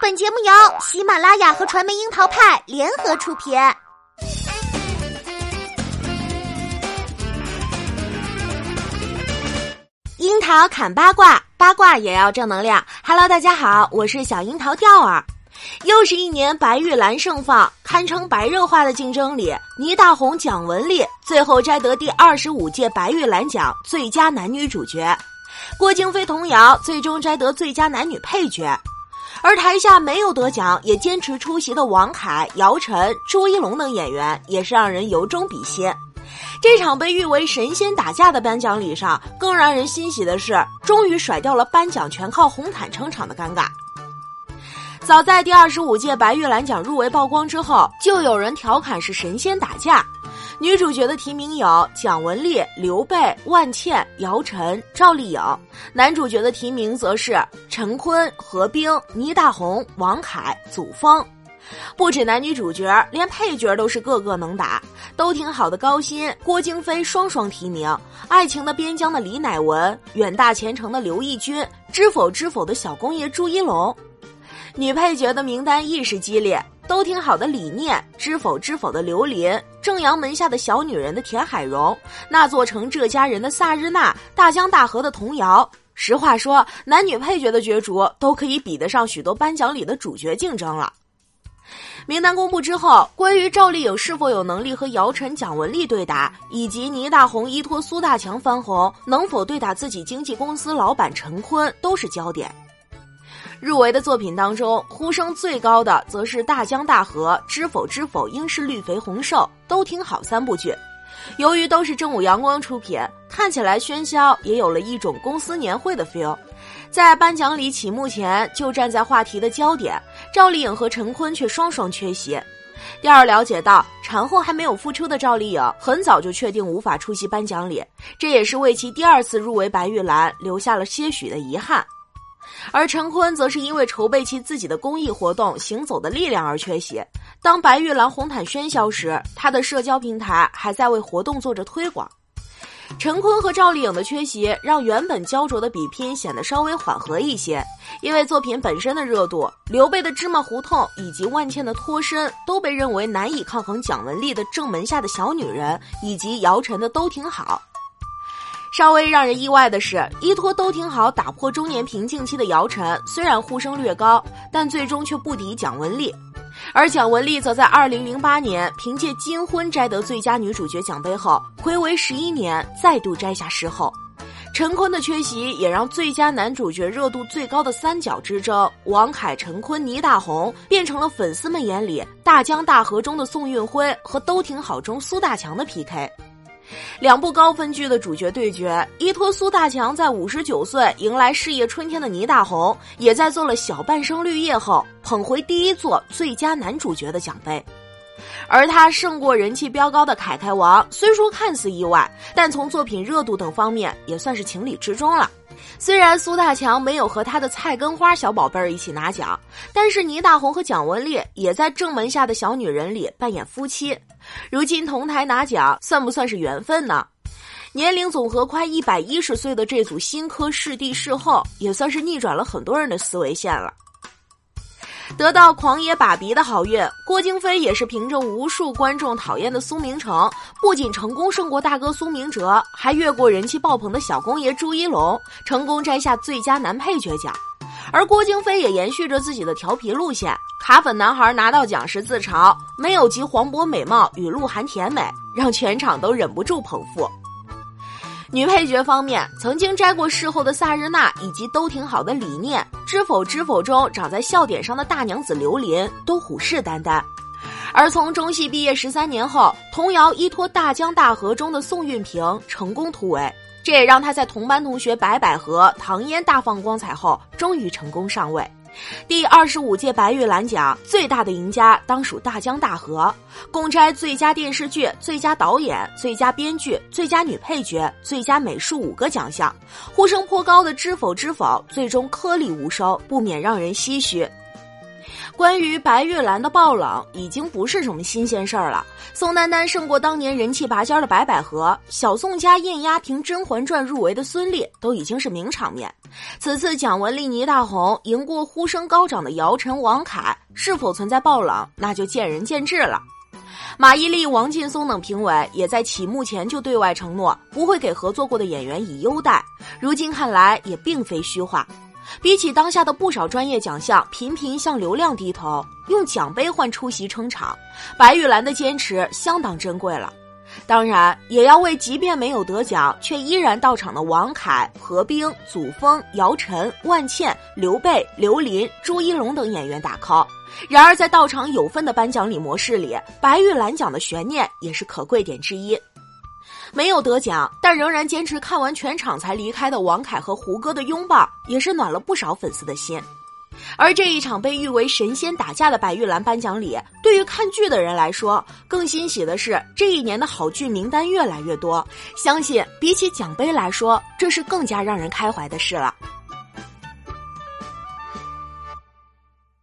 本节目由喜马拉雅和传媒樱桃派联合出品。樱桃砍八卦，八卦也要正能量。Hello，大家好，我是小樱桃钓儿。又是一年白玉兰盛放，堪称白热化的竞争里，倪大红、蒋雯丽最后摘得第二十五届白玉兰奖最佳男女主角，郭京飞、童瑶最终摘得最佳男女配角。而台下没有得奖也坚持出席的王凯、姚晨、朱一龙等演员，也是让人由衷比心。这场被誉为神仙打架的颁奖礼上，更让人欣喜的是，终于甩掉了颁奖全靠红毯撑场的尴尬。早在第二十五届白玉兰奖入围曝光之后，就有人调侃是神仙打架。女主角的提名有蒋雯丽、刘备、万茜、姚晨、赵丽颖；男主角的提名则是陈坤、何冰、倪大红、王凯、祖峰。不止男女主角，连配角都是个个能打，都挺好的。高薪、郭京飞双双提名，《爱情的边疆》的李乃文，《远大前程》的刘奕君，《知否知否》的小公爷朱一龙。女配角的名单亦是激烈，都挺好的。李念知否知否的刘琳，正阳门下的小女人的田海蓉，那座城这家人的萨日娜，大江大河的童瑶。实话说，男女配角的角逐都可以比得上许多颁奖礼的主角竞争了。名单公布之后，关于赵丽颖是否有能力和姚晨、蒋雯丽对打，以及倪大红依托苏大强翻红，能否对打自己经纪公司老板陈坤，都是焦点。入围的作品当中，呼声最高的则是《大江大河》《知否知否》《应是绿肥红瘦》都挺好三部剧。由于都是正午阳光出品，看起来喧嚣，也有了一种公司年会的 feel。在颁奖礼启幕前就站在话题的焦点，赵丽颖和陈坤却双双缺席。第二，了解到产后还没有复出的赵丽颖，很早就确定无法出席颁奖礼，这也是为其第二次入围白玉兰留下了些许的遗憾。而陈坤则是因为筹备其自己的公益活动《行走的力量》而缺席。当白玉兰红毯喧嚣时，他的社交平台还在为活动做着推广。陈坤和赵丽颖的缺席，让原本焦灼的比拼显得稍微缓和一些。因为作品本身的热度，刘备的芝麻胡同以及万茜的脱身，都被认为难以抗衡蒋雯丽的正门下的小女人，以及姚晨的都挺好。稍微让人意外的是，依托都挺好打破中年瓶颈期的姚晨，虽然呼声略高，但最终却不敌蒋雯丽。而蒋雯丽则在2008年凭借《金婚》摘得最佳女主角奖杯后，暌违十一年再度摘下视后。陈坤的缺席也让最佳男主角热度最高的三角之争——王凯、陈坤、倪大红，变成了粉丝们眼里《大江大河》中的宋运辉和《都挺好》中苏大强的 PK。两部高分剧的主角对决，依托苏大强在五十九岁迎来事业春天的倪大红，也在做了小半生绿叶后捧回第一座最佳男主角的奖杯，而他胜过人气飙高的凯凯王，虽说看似意外，但从作品热度等方面也算是情理之中了。虽然苏大强没有和他的菜根花小宝贝儿一起拿奖，但是倪大红和蒋雯丽也在正门下的小女人里扮演夫妻。如今同台拿奖，算不算是缘分呢？年龄总和快一百一十岁的这组新科视帝视后，也算是逆转了很多人的思维线了。得到狂野爸比的好运，郭京飞也是凭着无数观众讨厌的苏明成，不仅成功胜过大哥苏明哲，还越过人气爆棚的小公爷朱一龙，成功摘下最佳男配角奖。而郭京飞也延续着自己的调皮路线，卡粉男孩拿到奖时自嘲没有及黄渤美貌与鹿晗甜美，让全场都忍不住捧腹。女配角方面，曾经摘过视后的萨日娜，以及都挺好的李念，知否知否中长在笑点上的大娘子刘琳，都虎视眈眈。而从中戏毕业十三年后，童谣依托《大江大河》中的宋运平成功突围，这也让她在同班同学白百合、唐嫣大放光彩后，终于成功上位。第二十五届白玉兰奖最大的赢家当属《大江大河》，共摘最佳电视剧、最佳导演、最佳编剧、最佳女配角、最佳美术五个奖项。呼声颇高的《知否知否》最终颗粒无收，不免让人唏嘘。关于白玉兰的爆冷，已经不是什么新鲜事儿了。宋丹丹胜过当年人气拔尖的白百合，小宋家艳压凭《甄嬛传》入围的孙俪，都已经是名场面。此次蒋雯丽、倪大红赢过呼声高涨的姚晨、王凯，是否存在爆冷，那就见仁见智了。马伊琍、王劲松等评委也在启幕前就对外承诺，不会给合作过的演员以优待。如今看来，也并非虚话。比起当下的不少专业奖项频频向流量低头，用奖杯换出席撑场，白玉兰的坚持相当珍贵了。当然，也要为即便没有得奖却依然到场的王凯、何冰、祖峰、姚晨、万茜、刘备、刘琳、朱一龙等演员打 call。然而，在到场有份的颁奖礼模式里，白玉兰奖的悬念也是可贵点之一。没有得奖，但仍然坚持看完全场才离开的王凯和胡歌的拥抱，也是暖了不少粉丝的心。而这一场被誉为神仙打架的白玉兰颁奖礼，对于看剧的人来说，更欣喜的是这一年的好剧名单越来越多。相信比起奖杯来说，这是更加让人开怀的事了。